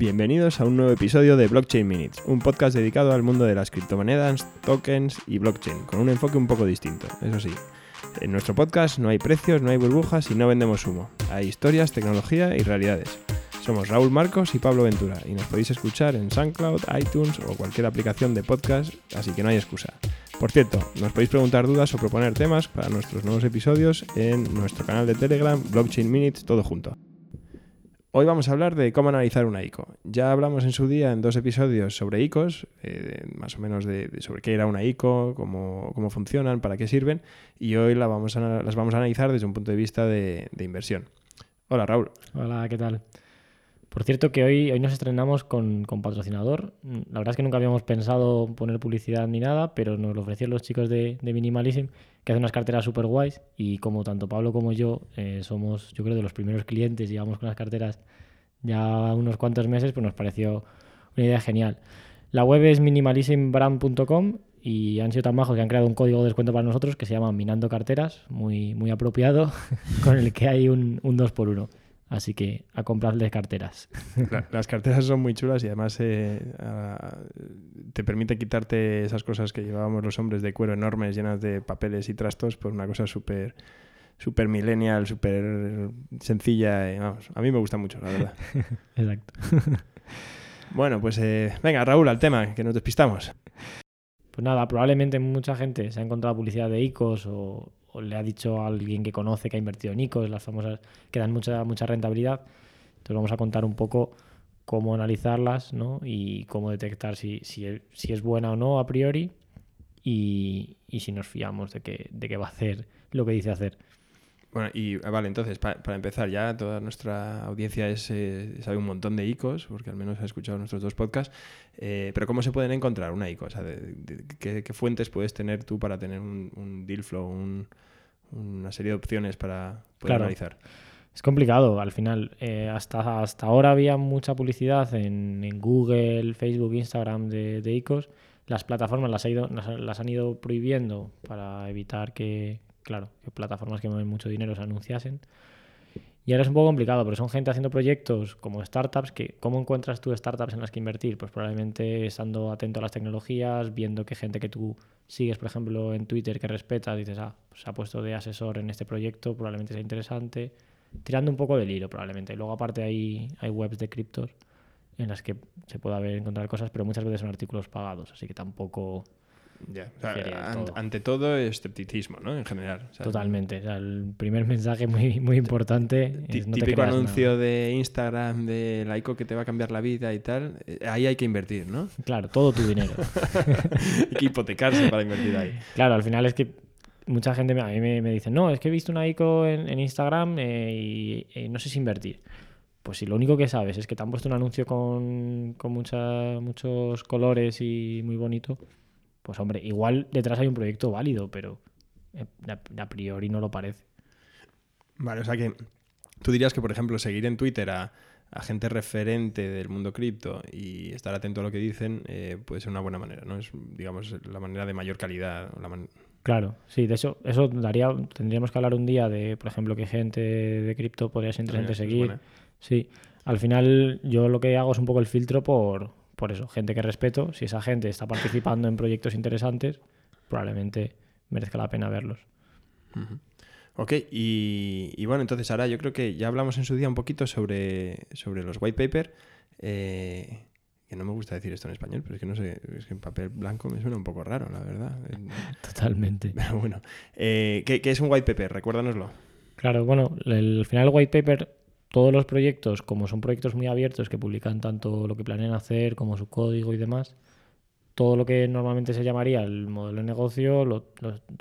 Bienvenidos a un nuevo episodio de Blockchain Minutes, un podcast dedicado al mundo de las criptomonedas, tokens y blockchain, con un enfoque un poco distinto, eso sí. En nuestro podcast no hay precios, no hay burbujas y no vendemos humo. Hay historias, tecnología y realidades. Somos Raúl Marcos y Pablo Ventura y nos podéis escuchar en SoundCloud, iTunes o cualquier aplicación de podcast, así que no hay excusa. Por cierto, nos podéis preguntar dudas o proponer temas para nuestros nuevos episodios en nuestro canal de Telegram, Blockchain Minutes, todo junto. Hoy vamos a hablar de cómo analizar una ICO. Ya hablamos en su día en dos episodios sobre ICOs, eh, más o menos de, sobre qué era una ICO, cómo, cómo, funcionan, para qué sirven, y hoy las vamos a analizar desde un punto de vista de, inversión. Hola Raúl. Hola, ¿qué tal? Por cierto que hoy, hoy nos estrenamos con, patrocinador. La verdad es que nunca habíamos pensado poner publicidad ni nada, pero nos lo ofrecieron los chicos de, Minimalism, que hacen unas carteras súper guays. Y como tanto Pablo como yo eh, somos, yo creo, de los primeros clientes, llevamos con las carteras ya unos cuantos meses, pues nos pareció una idea genial. La web es minimalismbrand.com y han sido tan majos que han creado un código de descuento para nosotros que se llama Minando Carteras, muy, muy apropiado, con el que hay un, un 2x1. Así que a comprarles carteras. las carteras son muy chulas y además eh, te permite quitarte esas cosas que llevábamos los hombres de cuero enormes, llenas de papeles y trastos, por una cosa súper super millennial, súper sencilla. a mí me gusta mucho, la verdad. Exacto. bueno, pues eh, venga, Raúl, al tema, que nos despistamos. Pues nada, probablemente mucha gente se ha encontrado publicidad de ICOs o, o le ha dicho a alguien que conoce que ha invertido en ICOs, las famosas que dan mucha, mucha rentabilidad. Entonces vamos a contar un poco cómo analizarlas ¿no? y cómo detectar si, si, si, es buena o no a priori y, y si nos fiamos de que, de que va a hacer lo que dice hacer. Bueno, y ah, vale, entonces, para empezar, ya toda nuestra audiencia es, eh, sabe un montón de ICOs, porque al menos ha escuchado nuestros dos podcasts, eh, pero ¿cómo se pueden encontrar una ICO? O sea, ¿qué, fuentes puedes tener tú para tener un, deal flow, una serie de opciones para poder analizar? Es complicado, al final. Eh, hasta, hasta ahora había mucha publicidad en, Google, Facebook, Instagram de, de ICOs. Las plataformas las, ha ido, las han ido prohibiendo para evitar que, claro, que plataformas que mueven mucho dinero se anunciasen. Y ahora es un poco complicado, pero son gente haciendo proyectos como startups, que ¿cómo encuentras tú startups en las que invertir? Pues probablemente estando atento a las tecnologías, viendo que gente que tú sigues, por ejemplo, en Twitter, que respetas, dices, ah, pues se ha puesto de asesor en este proyecto, probablemente sea interesante. Tirando un poco del hilo, probablemente. Y luego, aparte, hay, webs de criptos en las que se puede haber encontrar cosas, pero muchas veces son artículos pagados, así que tampoco ante todo, escepticismo, ¿no? En general. Totalmente. el primer mensaje muy, muy importante. Es no típico anuncio de Instagram de laico que te va a cambiar la vida y tal. Eh, ahí hay que invertir, ¿no? Claro, todo tu dinero. hay que hipotecarse para invertir ahí. Claro, al final es que mucha gente a mí me, dice, no, es que he visto una ICO en, Instagram eh, y, no sé si invertir. Pues si lo único que sabes es que te han puesto un anuncio con, con muchos colores y muy bonito, pues hombre, igual detrás hay un proyecto válido, pero eh, a, priori no lo parece. Vale, o sea que tú dirías que, por ejemplo, seguir en Twitter a, gente referente del mundo cripto y estar atento a lo que dicen eh, puede ser una buena manera, ¿no? Es, digamos, la manera de mayor calidad. Claro, sí, de eso, eso daría, tendríamos que hablar un día de, por ejemplo, qué gente de cripto podría ser interesante seguir. Sí, al final yo lo que hago es un poco el filtro por, por eso, gente que respeto, si esa gente está participando en proyectos interesantes, probablemente merezca la pena verlos. Ok, y, bueno, entonces ahora yo creo que ya hablamos en su día un poquito sobre, sobre los white paper. Eh, que no me gusta decir esto en español, pero es que no sé, es que en papel blanco me suena un poco raro, la verdad. Totalmente. Pero bueno, eh, ¿qué, ¿qué, es un white paper? Recuérdanoslo. Claro, bueno, el final el white paper todos los proyectos, como son proyectos muy abiertos que publican tanto lo que planean hacer como su código y demás, todo lo que normalmente se llamaría el modelo de negocio lo,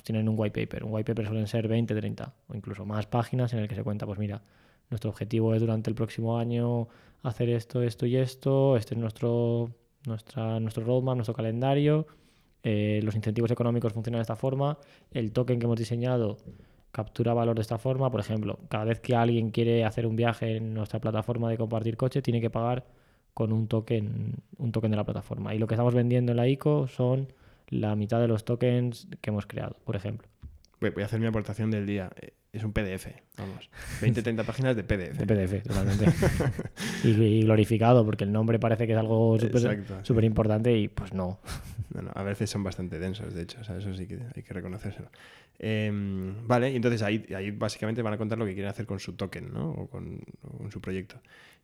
tienen en un white paper. Un white paper suelen ser 20, 30 o incluso más páginas en el que se cuenta, pues mira, nuestro objetivo es durante el próximo año hacer esto, esto y esto, este es nuestro, nuestra, nuestro roadmap, nuestro calendario, eh, los incentivos económicos funcionan de esta forma, el token que hemos diseñado captura valor de esta forma. Por ejemplo, cada vez que alguien quiere hacer un viaje en nuestra plataforma de compartir coche, tiene que pagar con un token, un token de la plataforma. Y lo que estamos vendiendo en la ICO son la mitad de los tokens que hemos creado, por ejemplo. Voy a hacer mi aportación del día. Es un PDF, vamos. 20, 30 páginas de PDF. De PDF, totalmente. y, y glorificado, porque el nombre parece que es algo súper importante y pues no. No, no, a veces son bastante densos, de hecho, o sea, eso sí que hay que reconocérselo. Em, vale, y entonces ahí, ahí básicamente van a contar lo que quieren hacer con su token, ¿no? O con, o con su proyecto.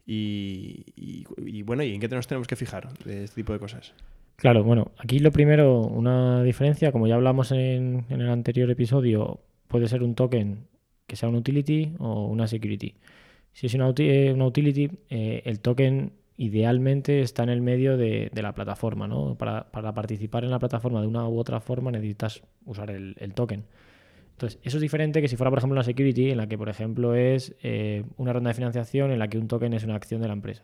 Y, y- y bueno, ¿y en qué nos tenemos que fijar de este tipo de cosas? Claro, bueno, aquí lo primero, una diferencia, como ya hablamos en, en el anterior episodio, puede ser un token que sea un utility o una security. Si es una, eh, utility, eh, el token idealmente está en el medio de, la plataforma, ¿no? Para, participar en la plataforma de una u otra forma necesitas usar el, token. Entonces, eso es diferente que si fuera, por ejemplo, una security en la que, por ejemplo, es eh, una ronda de financiación en la que un token es una acción de la empresa.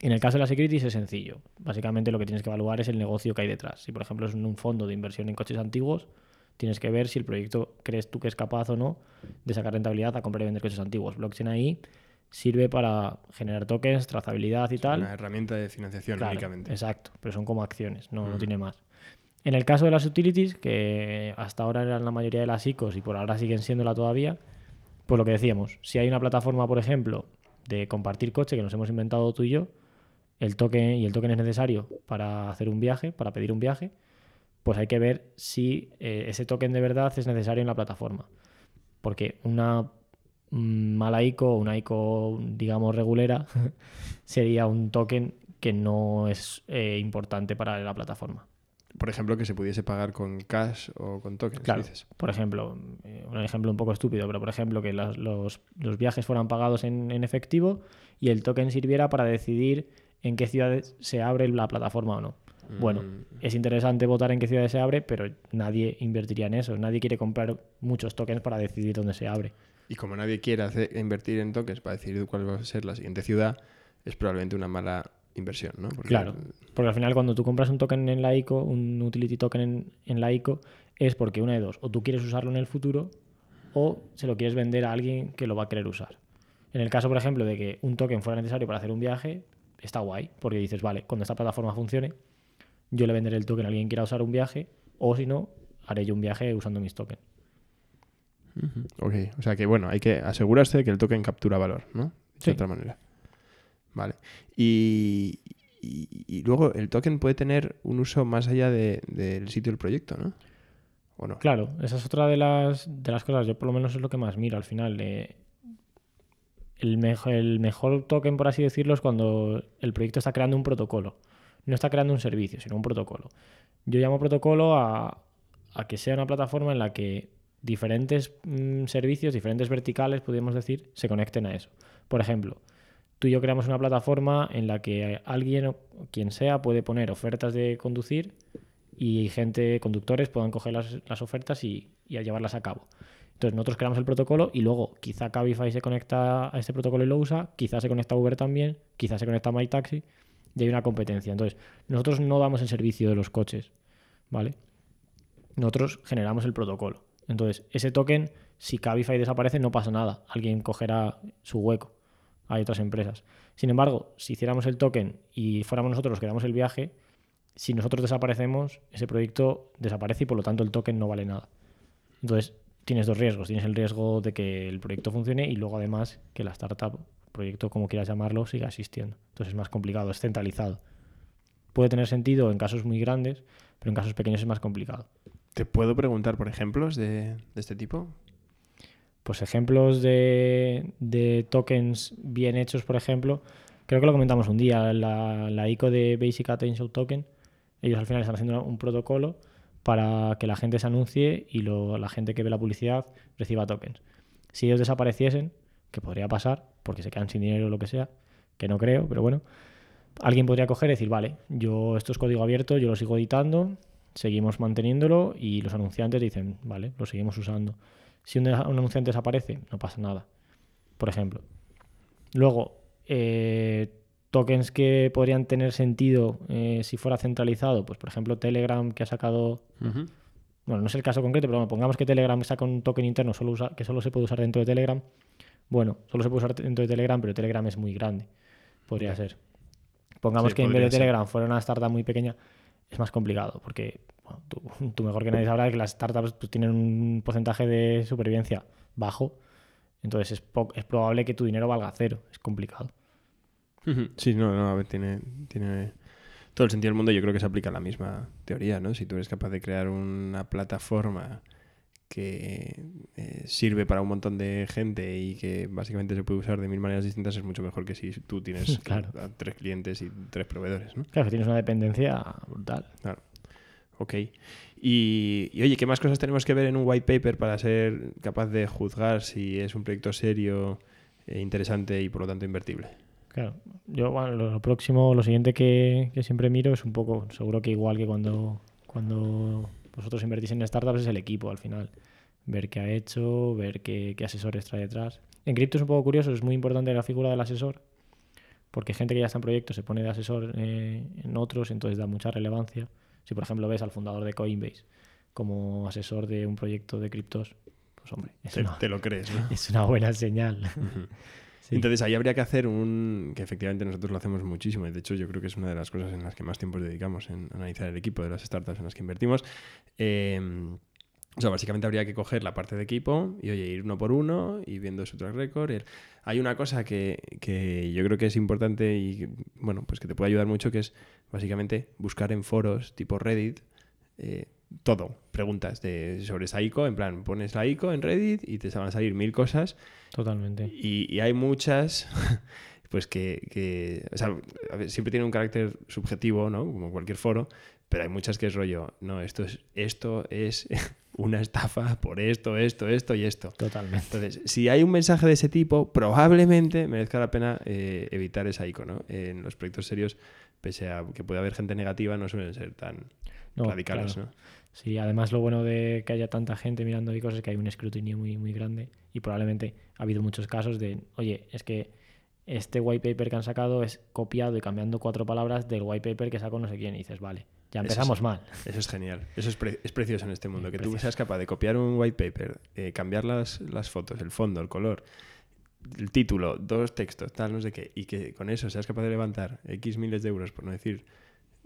En el caso de la securities es sencillo. Básicamente lo que tienes que evaluar es el negocio que hay detrás. Si, por ejemplo, es un fondo de inversión en coches antiguos, tienes que ver si el proyecto crees tú que es capaz o no de sacar rentabilidad a comprar y vender coches antiguos. Blockchain ahí sirve para generar tokens, trazabilidad y tal. Una herramienta de financiación Claro, únicamente. Exacto, pero son como acciones, no, no Mm. tiene más. En el caso de las utilities, que hasta ahora eran la mayoría de las ICOs y por ahora siguen siéndola todavía, pues lo que decíamos, si hay una plataforma, por ejemplo, de compartir coche que nos hemos inventado tú y yo, el token y el token es necesario para hacer un viaje, para pedir un viaje, pues hay que ver si eh, ese token de verdad es necesario en la plataforma. Porque una mm, mala ICO, una ICO, digamos, regulera, sería un token que no es eh, importante para la plataforma. Por ejemplo, que se pudiese pagar con cash o con tokens, Claro. dices. Por ejemplo, eh, un ejemplo un poco estúpido, pero por ejemplo que los, los viajes fueran pagados en, en efectivo y el token sirviera para decidir en qué ciudades se abre la plataforma o no. Bueno, Mm, es interesante votar en qué ciudades se abre, pero nadie invertiría en eso. Nadie quiere comprar muchos tokens para decidir dónde se abre. Y como nadie quiere hacer- invertir en tokens para decidir cuál va a ser la siguiente ciudad, es probablemente una mala inversión, ¿no? Porque Claro. Porque al final cuando tú compras un token en la ICO, un utility token en, en la ICO, es porque una de dos, o tú quieres usarlo en el futuro o se lo quieres vender a alguien que lo va a querer usar. En el caso, por ejemplo, de que un token fuera necesario para hacer un viaje, está guay, porque dices, vale, cuando esta plataforma funcione, yo le venderé el token a alguien que quiera usar un viaje, o si no, haré yo un viaje usando mis tokens. Ok, o sea que bueno, hay que asegurarse de que el token captura valor, ¿no? De Sí. otra manera. Vale. Y, y- y luego el token puede tener un uso más allá de- del sitio del proyecto, ¿no? ¿O no? Claro, esa es otra de las, de las cosas. Yo por lo menos es lo que más miro al final. eh, el, mejor, el mejor token, por así decirlo, es cuando el proyecto está creando un protocolo. No está creando un servicio, sino un protocolo. Yo llamo protocolo a, a que sea una plataforma en la que diferentes mm, servicios, diferentes verticales, podríamos decir, se conecten a eso. Por ejemplo, tú y yo creamos una plataforma en la que alguien o quien sea puede poner ofertas de conducir y gente, conductores, puedan coger las, las ofertas y, y llevarlas a cabo. Entonces nosotros creamos el protocolo y luego quizá Cabify se conecta a este protocolo y lo usa, quizá se conecta Uber también, quizá se conecta a MyTaxi y hay una competencia. Entonces nosotros no damos el servicio de los coches, ¿vale? Nosotros generamos el protocolo. Entonces ese token, si Cabify desaparece, no pasa nada. Alguien cogerá su hueco. Hay otras empresas. Sin embargo, si hiciéramos el token y fuéramos nosotros los que damos el viaje, si nosotros desaparecemos, ese proyecto desaparece y por lo tanto el token no vale nada. Entonces, tienes dos riesgos. Tienes el riesgo de que el proyecto funcione y luego además que la startup, proyecto como quieras llamarlo, siga existiendo. Entonces es más complicado, es centralizado. Puede tener sentido en casos muy grandes, pero en casos pequeños es más complicado. ¿Te puedo preguntar por ejemplos de, de este tipo? Pues ejemplos de, de tokens bien hechos, por ejemplo, creo que lo comentamos un día, la, la ICO de Basic Attention Token, ellos al final están haciendo un protocolo para que la gente se anuncie y lo- la gente que ve la publicidad reciba tokens. Si ellos desapareciesen, que podría pasar, porque se quedan sin dinero o lo que sea, que no creo, pero bueno, alguien podría coger y decir, vale, yo esto es código abierto, yo lo sigo editando, seguimos manteniéndolo y los anunciantes dicen, vale, lo seguimos usando. Si un, un anunciante desaparece, no pasa nada, por ejemplo. Luego, eh, tokens que podrían tener sentido eh, si fuera centralizado, pues por ejemplo Telegram que ha sacado, bueno, no es el caso concreto, pero bueno, pongamos que Telegram saca un token interno solo usa- que solo se puede usar dentro de Telegram. Bueno, solo se puede usar dentro de Telegram, pero Telegram es muy grande. Podría ser. Pongamos Sí, que en vez de ser. Telegram fuera una startup muy pequeña, es más complicado, porque bueno, tú, tú mejor que nadie sabrás que las startups pues, tienen un porcentaje de supervivencia bajo, entonces es, po- es probable que tu dinero valga cero. Es complicado. Sí, no, no, a ver, tiene, tiene todo el sentido del mundo. Yo creo que se aplica la misma teoría, ¿no? Si tú eres capaz de crear una plataforma que eh, sirve para un montón de gente y que básicamente se puede usar de mil maneras distintas, es mucho mejor que si tú tienes Claro. a tres clientes y tres proveedores, ¿no? Claro, que tienes una dependencia brutal. Ok. Y, y, oye, ¿qué más cosas tenemos que ver en un white paper para ser capaz de juzgar si es un proyecto serio, eh, interesante y por lo tanto invertible? Claro, yo bueno, lo, lo próximo, lo siguiente que, que siempre miro es un poco, seguro que igual que cuando, cuando vosotros invertís en startups es el equipo al final. Ver qué ha hecho, ver qué, qué asesores trae detrás. En cripto es un poco curioso, es muy importante la figura del asesor, porque gente que ya está en proyectos se pone de asesor eh, en otros, entonces da mucha relevancia. Si por ejemplo ves al fundador de Coinbase como asesor de un proyecto de criptos, pues hombre, es Te, una, te lo crees, ¿no? es una buena señal. Ujú. Entonces ahí habría que hacer un... que efectivamente nosotros lo hacemos muchísimo y de hecho yo creo que es una de las cosas en las que más tiempo dedicamos en analizar el equipo de las startups en las que invertimos. Eh, o sea, básicamente habría que coger la parte de equipo y, oye, ir uno por uno y viendo su track record. Hay una cosa que, que yo creo que es importante y, bueno, pues que te puede ayudar mucho, que es básicamente buscar en foros tipo Reddit eh, todo, preguntas de, sobre esa ICO, en plan, pones la ICO en Reddit y te van a salir mil cosas Totalmente. y, y hay muchas, pues que, que- o sea, a ver, siempre tiene un carácter subjetivo, ¿no? Como cualquier foro, pero hay muchas que es rollo, no, esto es, esto es una estafa por esto, esto, esto y esto. Totalmente. Entonces, si hay un mensaje de ese tipo, probablemente merezca la pena eh, evitar esa icono. en los proyectos serios, pese a que puede haber gente negativa, no suelen ser tan No, radicales, claro. ¿no? Sí, además lo bueno de que haya tanta gente mirando y cosas es que hay un escrutinio muy, muy grande y probablemente ha habido muchos casos de, oye, es que este white paper que han sacado es copiado y cambiando cuatro palabras del white paper que sacó no sé quién y dices, vale, ya Eso empezamos mal. Eso es genial. Eso es, pre- es precioso en este mundo. Que tú seas capaz de copiar un white paper, eh, cambiar las, las fotos, el fondo, el color, el título, dos textos, tal, no sé qué, y que con eso seas capaz de levantar X miles de euros, por no decir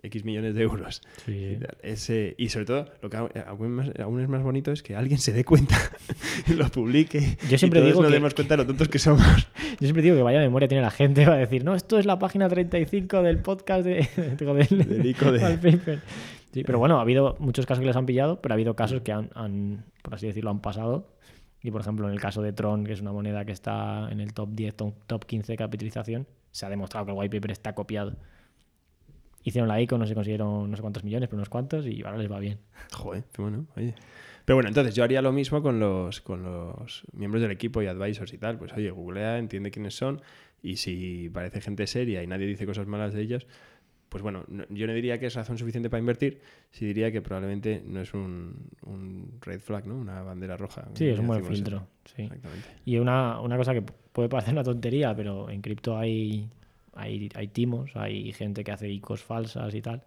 X millones de euros. Sí. Ese, y sobre todo, lo que aún más, aún es más bonito es que alguien se dé cuenta lo publique. Yo siempre y todos digo nos que- demos cuenta de lo tontos que somos. Yo siempre digo que vaya memoria tiene la gente va a decir, no, esto es la página 35 del podcast de, digo, del, Del ICO de- paper. Sí, pero bueno, ha habido muchos casos que les han pillado, pero ha habido casos que han, han, por así decirlo, han pasado. Y por ejemplo, en el caso de Tron, que es una moneda que está en el top 10, top, top 15 de capitalización, se ha demostrado que el white paper está copiado. Hicieron la ICO, no sé, consiguieron no sé cuántos millones, pero unos cuantos, y ahora les va bien. Joder, qué bueno, oye. Pero bueno, entonces yo haría lo mismo con los, con los miembros del equipo y advisors y tal. Pues oye, googlea, entiende quiénes son y si parece gente seria y nadie dice cosas malas de ellos, pues bueno, no- yo no diría que es razón suficiente para invertir, sí diría que probablemente no es un, un red flag, ¿no? Una bandera roja. Sí, es un buen filtro. Sí. Exactamente. Y una, una cosa que puede parecer una tontería, pero en cripto hay, hay, hay timos, hay gente que hace ICOs falsas y tal.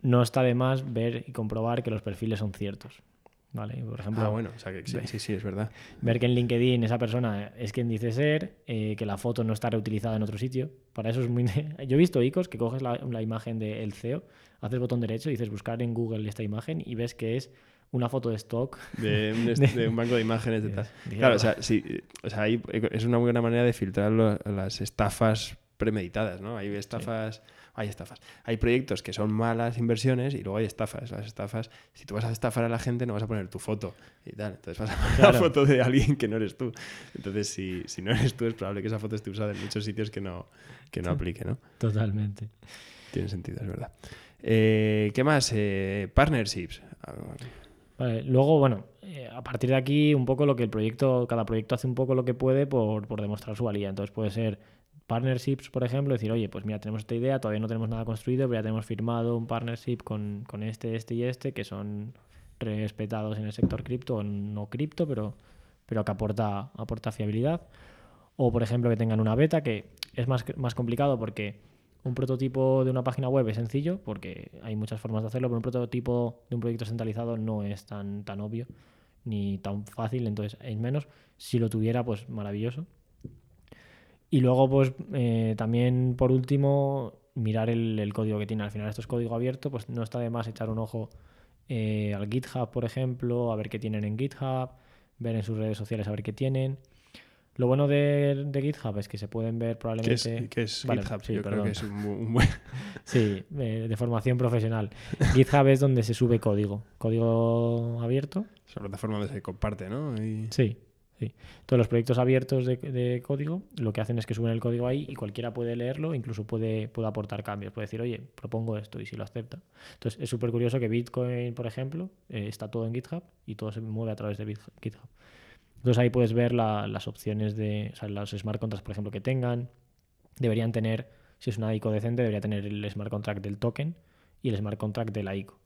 No está de más ver y comprobar que los perfiles son ciertos. ¿Vale? Por ejemplo, Ah, bueno, o sea que sí, sí, sí, es verdad. ver que en LinkedIn esa persona es quien dice ser, eh, que la foto no está reutilizada en otro sitio. Para eso es muy... Yo he visto ICOs que coges la, la imagen del CEO, haces botón derecho, dices buscar en Google esta imagen y ves que es una foto de stock. De un, est- de un banco de imágenes de tal. Claro, o sea, sí, o sea, ahí es una muy buena manera de filtrar lo- las estafas premeditadas, ¿no? Hay estafas, hay estafas. Hay proyectos que son malas inversiones y luego hay estafas. Las estafas, si tú vas a estafar a la gente, no vas a poner tu foto y tal. Entonces vas a poner Claro. la foto de alguien que no eres tú. Entonces, si, si no eres tú, es probable que esa foto esté usada en muchos sitios que no, que no aplique, ¿no? Totalmente. Tiene sentido, es verdad. Eh, ¿Qué más? Eh, partnerships. Luego, bueno, eh, a partir de aquí, un poco lo que el proyecto, cada proyecto hace un poco lo que puede por, por demostrar su valía. Entonces puede ser partnerships, por ejemplo, decir, oye, pues mira, tenemos esta idea, todavía no tenemos nada construido, pero ya tenemos firmado un partnership con, con este, este y este, que son respetados en el sector cripto no cripto, pero, pero que aporta, aporta fiabilidad. O, por ejemplo, que tengan una beta, que es más, más complicado porque un prototipo de una página web es sencillo, porque hay muchas formas de hacerlo, pero un prototipo de un proyecto centralizado no es tan, tan obvio ni tan fácil, entonces es menos. Si lo tuviera, pues maravilloso. Y luego, pues eh, también por último, mirar el, código que tiene. Al final esto es código abierto, pues no está de más echar un ojo eh, al GitHub, por ejemplo, a ver qué tienen en GitHub, ver en sus redes sociales a ver qué tienen. Lo bueno de, de GitHub es que se pueden ver ¿Qué probablemente... es, qué es Vale, GitHub? sí, Yo creo que es un, bu- un buen... Sí, eh, de formación profesional. GitHub es donde se sube código. Código abierto. Es una plataforma donde se comparte, ¿no? Y- Sí, sí. Todos los proyectos abiertos de, de código lo que hacen es que suben el código ahí y cualquiera puede leerlo, incluso puede, puede aportar cambios. Puede decir, oye, propongo esto y si lo acepta. Entonces es súper curioso que Bitcoin, por ejemplo, eh, está todo en GitHub y todo se mueve a través de GitHub. Entonces ahí puedes ver la- las opciones de, o sea, los smart contracts, por ejemplo, que tengan. Deberían tener, si es una ICO decente, debería tener el smart contract del token y el smart contract de la ICO.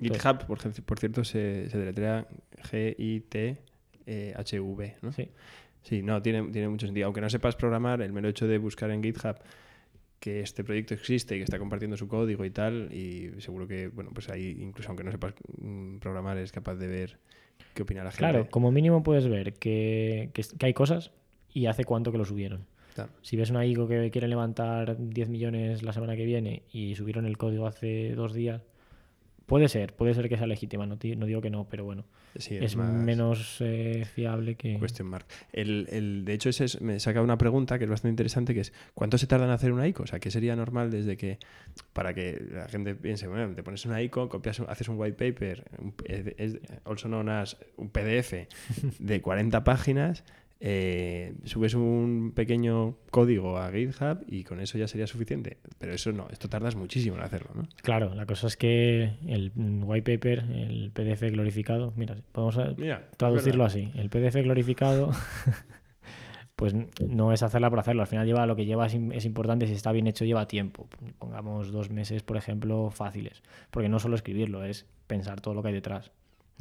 GitHub, por, por cierto, se, se deletrea G-I-T-H-V, ¿no? Sí. Sí, no, tiene, tiene mucho sentido. Aunque no sepas programar, el mero hecho de buscar en GitHub que este proyecto existe y que está compartiendo su código y tal, y seguro que, bueno, pues ahí, incluso aunque no sepas mm, programar, es capaz de ver qué opina la gente. Claro, como mínimo puedes ver que, que, que hay cosas y hace cuánto que lo subieron. Claro. Si ves una ICO que quiere levantar 10 millones la semana que viene y subieron el código hace dos días, puede ser, puede ser que sea legítima, no, no digo que no, pero bueno, Sí, es, más menos eh, fiable que... Question mark. El, el- de hecho, ese es- me saca una pregunta que es bastante interesante, que es ¿cuánto se tarda en hacer una ICO? O sea, ¿qué sería normal desde que, para que la gente piense, bueno, te pones una ICO, copias, haces un white paper, un es also known as un PDF de 40 páginas, eh, subes un pequeño código a GitHub y con eso ya sería suficiente. Pero eso no, esto tardas muchísimo en hacerlo, ¿no? Claro, la cosa es que el white paper, el PDF glorificado, mira, podemos Mira, traducirlo así. El PDF glorificado, pues no es hacerla por hacerlo. Al final lleva lo que lleva es importante. Si está bien hecho, lleva tiempo. Pongamos dos meses, por ejemplo, fáciles. Porque no solo escribirlo, es pensar todo lo que hay detrás.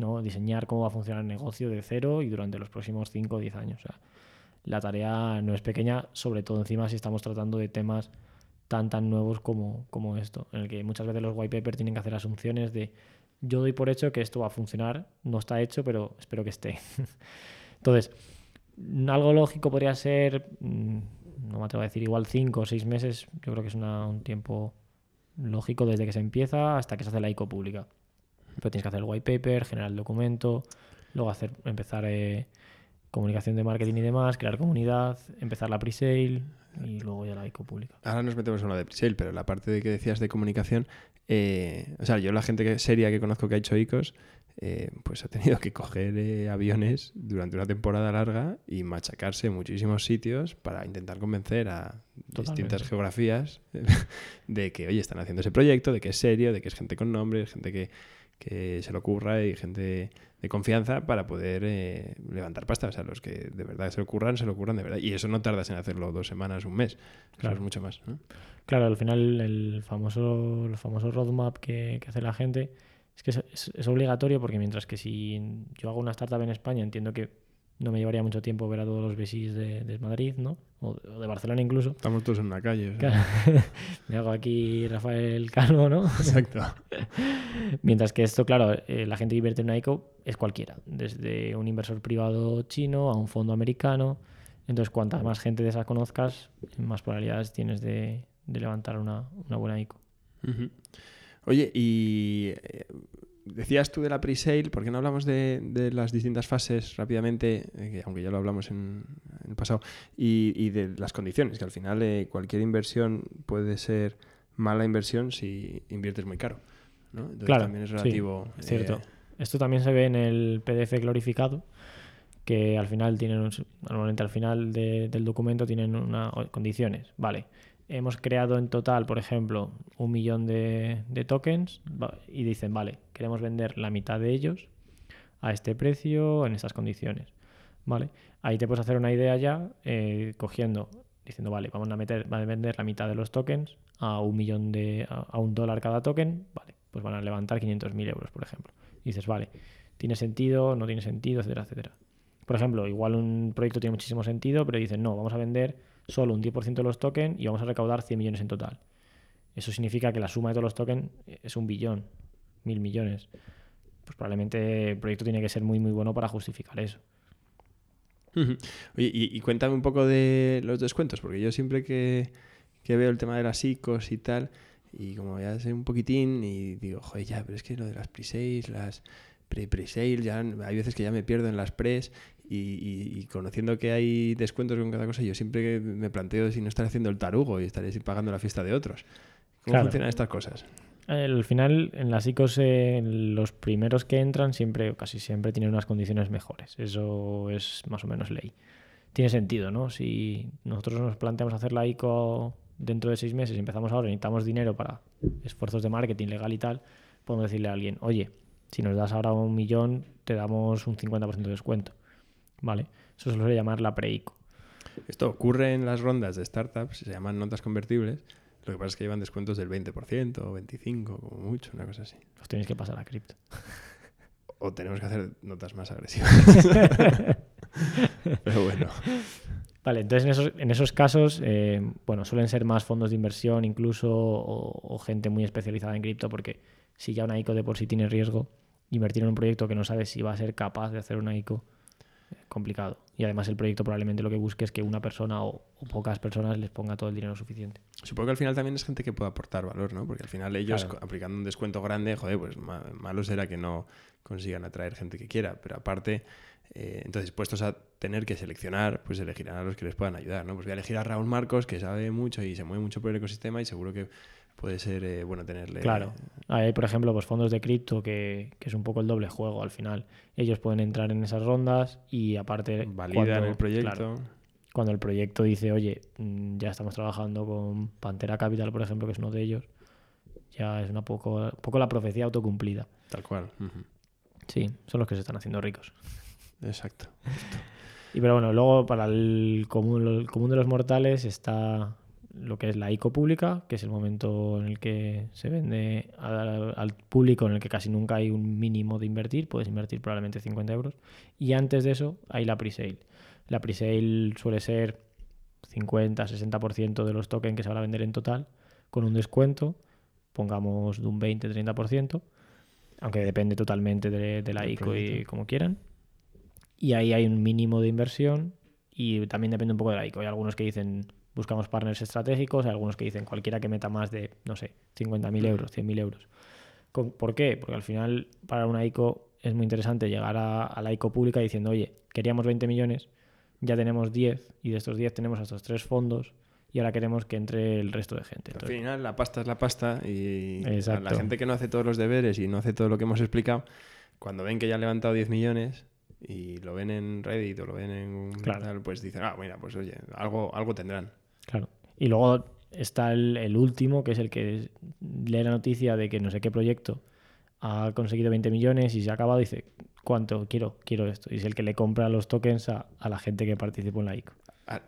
¿No? Diseñar cómo va a funcionar el negocio de cero y durante los próximos 5 o 10 años. O sea, la tarea no es pequeña, sobre todo encima si estamos tratando de temas tan tan nuevos como, como esto, en el que muchas veces los white papers tienen que hacer asunciones de yo doy por hecho que esto va a funcionar, no está hecho, pero espero que esté. Entonces, algo lógico podría ser, mm, no me atrevo a decir igual 5 o 6 meses, yo creo que es un tiempo lógico desde que se empieza hasta que se hace la ICO pública. Pero tienes que hacer el white paper, generar el documento, luego hacer, empezar eh, comunicación de marketing y demás, crear comunidad, empezar la pre-sale y luego ya la ICO pública. Ahora nos metemos en lo de presale, pero la parte de que decías de comunicación, eh, o sea, yo la gente que, seria que conozco que ha hecho ICOs, eh, pues ha tenido que coger eh, aviones durante una temporada larga y machacarse en muchísimos sitios para intentar convencer a distintas geografías de que, oye, están haciendo ese proyecto, de que es serio, de que es gente con nombre, gente que, que se lo ocurra y gente de confianza para poder eh, levantar pasta. O sea, los que de verdad se lo ocurran, se lo ocurran de verdad. Y eso no tardas en hacerlo dos semanas, un mes. Eso Claro. es mucho más. ¿no? Claro, al final el famoso, el famoso roadmap que, que hace la gente es que es, es- es obligatorio porque mientras que si yo hago una startup en España entiendo que no me llevaría mucho tiempo ver a todos los VCs de, de Madrid, ¿no? O, o de Barcelona incluso. Estamos todos en una calle. Claro. me hago aquí Rafael Calvo, ¿no? Exacto. Mientras que esto, claro, eh, la gente que invierte en una ICO es cualquiera, desde un inversor privado chino a un fondo americano. Entonces, cuanta más gente de esas conozcas, más probabilidades tienes de, de levantar una, una buena ICO. Oye, y eh, decías tú de la pre-sale, ¿por qué no hablamos de, de las distintas fases rápidamente, eh, que aunque ya lo hablamos en, en el pasado, y, y de las condiciones, que al final eh, cualquier inversión puede ser mala inversión si inviertes muy caro. ¿no? Entonces Claro, también es sí, relativo. es cierto. eh, Esto también se ve en el PDF glorificado, que al final tienen, un- normalmente al final de- del documento tienen unas condiciones. Vale, hemos creado en total, por ejemplo, un millón de, tokens y dicen, vale, queremos vender la mitad de ellos a este precio, en estas condiciones. Vale, ahí te puedes hacer una idea ya, eh, cogiendo, diciendo, vale, vamos a, meter, van a vender la mitad de los tokens a un millón de, a, un dólar cada token, vale, pues van a levantar 500.000 euros, por ejemplo. Dices, vale, ¿tiene sentido? ¿No tiene sentido? Etcétera, etcétera. Por ejemplo, igual un proyecto tiene muchísimo sentido, pero dicen, no, vamos a vender solo un 10% de los tokens y vamos a recaudar 100 millones en total. Eso significa que la suma de todos los tokens es un billón, mil millones. Pues probablemente el proyecto tiene que ser muy, muy bueno para justificar eso. Oye, y, cuéntame un poco de los descuentos, porque yo siempre que, que veo el tema de las ICOs y tal, y como ya sé un poquitín, y digo, joder, ya, pero es que lo de las pre las pre-sale, ya hay veces que ya me pierdo en las pres y, conociendo que hay descuentos con cada cosa, yo siempre me planteo si no estaré haciendo el tarugo y estaré pagando la fiesta de otros. ¿Cómo funcionan estas cosas? Al final, en las ICOs, los primeros que entran siempre, casi siempre, tienen unas condiciones mejores. Eso es más o menos ley. Tiene sentido, ¿no? Si nosotros nos planteamos hacer la ICO dentro de seis meses y empezamos ahora, necesitamos dinero para esfuerzos de marketing legal y tal, podemos decirle a alguien, oye, si nos das ahora un millón, te damos un 50% de descuento. ¿Vale? Eso se suele llamar la pre-ICO. Esto ocurre en las rondas de startups, se llaman notas convertibles. Lo que pasa es que llevan descuentos del 20% o 25%, como mucho, una cosa así. Los tenéis que pasar a cripto. O tenemos que hacer notas más agresivas. Pero bueno. Vale, entonces en esos, en esos casos, eh, bueno, suelen ser más fondos de inversión incluso o, o, gente muy especializada en cripto porque si ya una ICO de por sí tiene riesgo, invertir en un proyecto que no sabes si va a ser capaz de hacer una ICO complicado. Y además el proyecto probablemente lo que busque es que una persona o, pocas personas les ponga todo el dinero suficiente. Supongo que al final también es gente que puede aportar valor, ¿no? Porque al final ellos, aplicando un descuento grande, joder, pues malo será que no consigan atraer gente que quiera. Pero aparte, eh, entonces puestos a tener que seleccionar, pues elegirán a los que les puedan ayudar, ¿no? Pues voy a elegir a Raúl Marcos, que sabe mucho y se mueve mucho por el ecosistema y seguro que puede ser eh, bueno tenerle. Claro. Hay, por ejemplo, pues fondos de cripto que, es un poco el doble juego al final. Ellos pueden entrar en esas rondas y aparte. Validan el proyecto. cuando el proyecto dice, oye, mm, ya estamos trabajando con Pantera Capital, por ejemplo, que es uno de ellos, ya es una poco, poco la profecía autocumplida. Tal cual. Sí, son los que se están haciendo ricos. Exacto. Y pero bueno, luego para el común, el común de los mortales está lo que es la ICO pública, que es el momento en el que se vende al, público, en el que casi nunca hay un mínimo de invertir, puedes invertir probablemente 50 euros. Y antes de eso hay la pre-sale. La pre-sale suele ser 50-60% de los tokens que se van a vender en total, con un descuento, pongamos de un 20-30%, aunque depende totalmente de, la ICO y como quieran. Y ahí hay un mínimo de inversión y también depende un poco de la ICO. Hay algunos que dicen buscamos partners estratégicos, hay algunos que dicen cualquiera que meta más de, no sé, 50.000 euros, 100.000 euros. ¿Por qué? Porque al final para una ICO es muy interesante llegar a, la ICO pública diciendo, oye, queríamos 20 millones, ya tenemos 10 y de estos 10 tenemos estos tres fondos y ahora queremos que entre el resto de gente. al final la pasta es la pasta y la gente que no hace todos los deberes y no hace todo lo que hemos explicado, cuando ven que ya han levantado 10 millones y lo ven en Reddit o lo ven en claro. pues dicen, ah, mira, pues oye, algo, algo tendrán. Claro. Y luego está el, último, que es el que lee la noticia de que no sé qué proyecto ha conseguido 20 millones y se ha acabado y dice, ¿cuánto? Quiero, quiero esto. Y es el que le compra los tokens a, la gente que participó en la ICO.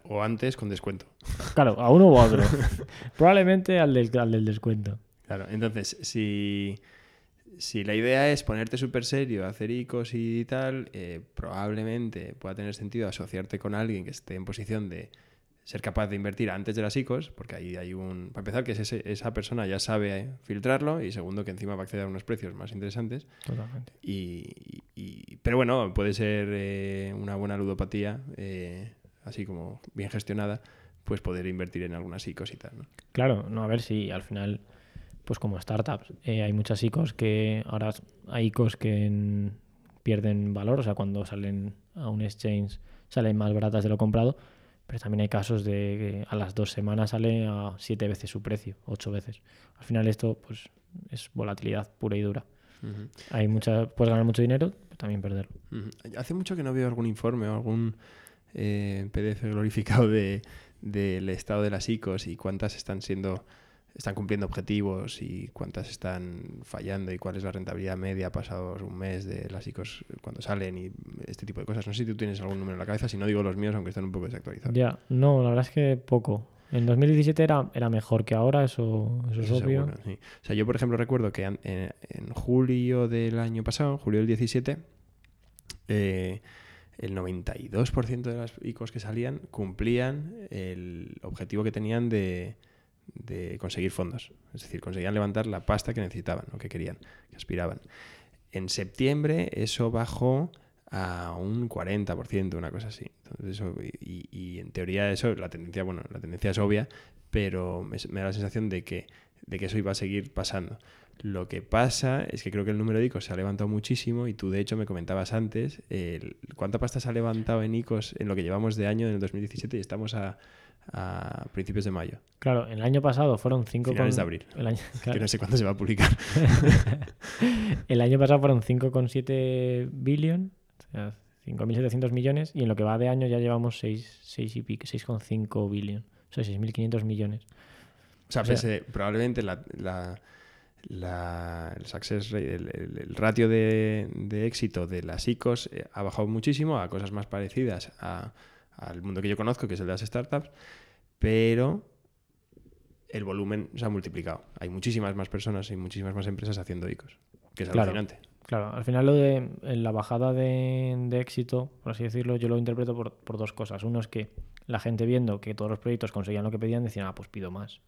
O antes con descuento. Claro, a uno u otro. Probablemente al del, del descuento. Claro, entonces, si, si la idea es ponerte súper serio, hacer ICOs y tal, eh, probablemente pueda tener sentido asociarte con alguien que esté en posición de ser capaz de invertir antes de las ICOs, porque ahí hay un... Para empezar, que esa persona ya sabe filtrarlo y segundo, que encima va a acceder a unos precios más interesantes. Totalmente. Y, pero bueno, puede ser eh, una buena ludopatía, eh, así como bien gestionada, pues poder invertir en algunas ICOs y tal. ¿no? Claro, no, a ver si al final, pues como startups, eh, hay muchas ICOs que ahora hay ICOs que pierden valor, o sea, cuando salen a un exchange salen más baratas de lo comprado pero también hay casos de que a las dos semanas sale a siete veces su precio, ocho veces. Al final esto pues es volatilidad pura y dura. Hay mucha, puedes ganar mucho dinero, pero también perderlo. Hace mucho que no veo algún informe o algún eh, PDF glorificado de, del estado de las ICOs y cuántas están siendo están cumpliendo objetivos y cuántas están fallando y cuál es la rentabilidad media pasados un mes de las ICOs cuando salen y este tipo de cosas. No sé si tú tienes algún número en la cabeza, si no digo los míos, aunque estén un poco desactualizados. Ya, no, la verdad es que poco. En 2017 era, era mejor que ahora, eso, es obvio. O sea, yo por ejemplo recuerdo que en, en, julio del año pasado, julio del 17, eh, el 92% de las ICOs que salían cumplían el objetivo que tenían de de conseguir fondos. Es decir, conseguían levantar la pasta que necesitaban o que querían, que aspiraban. En septiembre eso bajó a un 40%, una cosa así. y, en teoría eso, la tendencia, bueno, la tendencia es obvia, pero me, da la sensación de que, de que eso iba a seguir pasando. Lo que pasa es que creo que el número de ICOs se ha levantado muchísimo y tú de hecho me comentabas antes el- cuánta pasta se ha levantado en ICOs en lo que llevamos de año en el 2017 y estamos a, a principios de mayo, Claro, el año pasado fueron 5 finales de abril. El año, Que no sé cuándo se va a publicar. el año pasado fueron 5,7 billion, o sea, 5.700 millones, y en lo que va de año ya llevamos 6, 6 y pico, 6,5 billion, o sea, 6.500 millones. O sea, O sea- pese- probablemente la, la- la- el success rate, el, el- el ratio de, de éxito de las ICOs eh, ha bajado muchísimo a cosas más parecidas a- al mundo que yo conozco, que es el de las startups, pero el volumen se ha multiplicado. Hay muchísimas más personas y muchísimas más empresas haciendo ICOs, que es Claro. alucinante. Claro, al final lo de la bajada de, de éxito, por así decirlo, yo lo interpreto por, por dos cosas. Uno es que la gente viendo que todos los proyectos conseguían lo que pedían, decían, ah, pues pido más.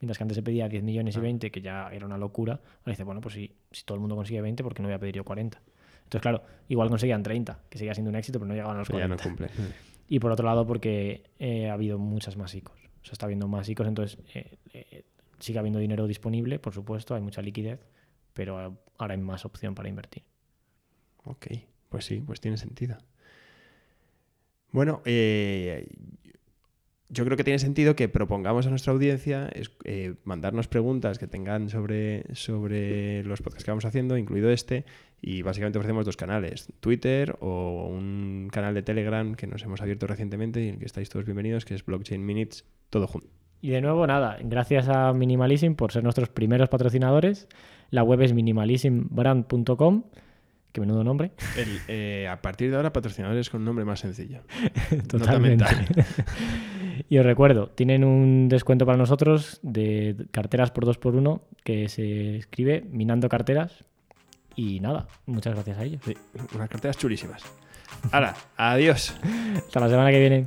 Mientras que antes se pedía 10 millones y Ah. 20, que ya era una locura, ahora dice, bueno, pues si, si todo el mundo consigue 20, ¿por qué no voy a pedir yo 40? Entonces, claro, igual conseguían 30, que seguía siendo un éxito, pero no llegaban a los Pero ya 40. no cumple. Y por otro lado, porque eh, ha habido muchas más ICOs. O sea, está habiendo más ICOs, entonces eh, eh, sigue habiendo dinero disponible, por supuesto, hay mucha liquidez, pero eh, ahora hay más opción para invertir. Ok, pues sí, pues tiene sentido. Bueno, eh, yo creo que tiene sentido que propongamos a nuestra audiencia eh, mandarnos preguntas que tengan sobre, sobre los podcasts que vamos haciendo, incluido este, y básicamente ofrecemos dos canales, Twitter o un canal de Telegram que nos hemos abierto recientemente y en el que estáis todos bienvenidos, que es Blockchain Minutes, todo junto. Y de nuevo, nada, gracias a Minimalism por ser nuestros primeros patrocinadores. La web es minimalismbrand.com, que menudo nombre. El, eh, a partir de ahora, patrocinadores con un nombre más sencillo. Totalmente. y os recuerdo, tienen un descuento para nosotros de carteras por 2x1 que se escribe Minando Carteras. Y nada, muchas gracias a ellos. Sí, unas carteras chulísimas. Ahora, adiós. Hasta la semana que viene.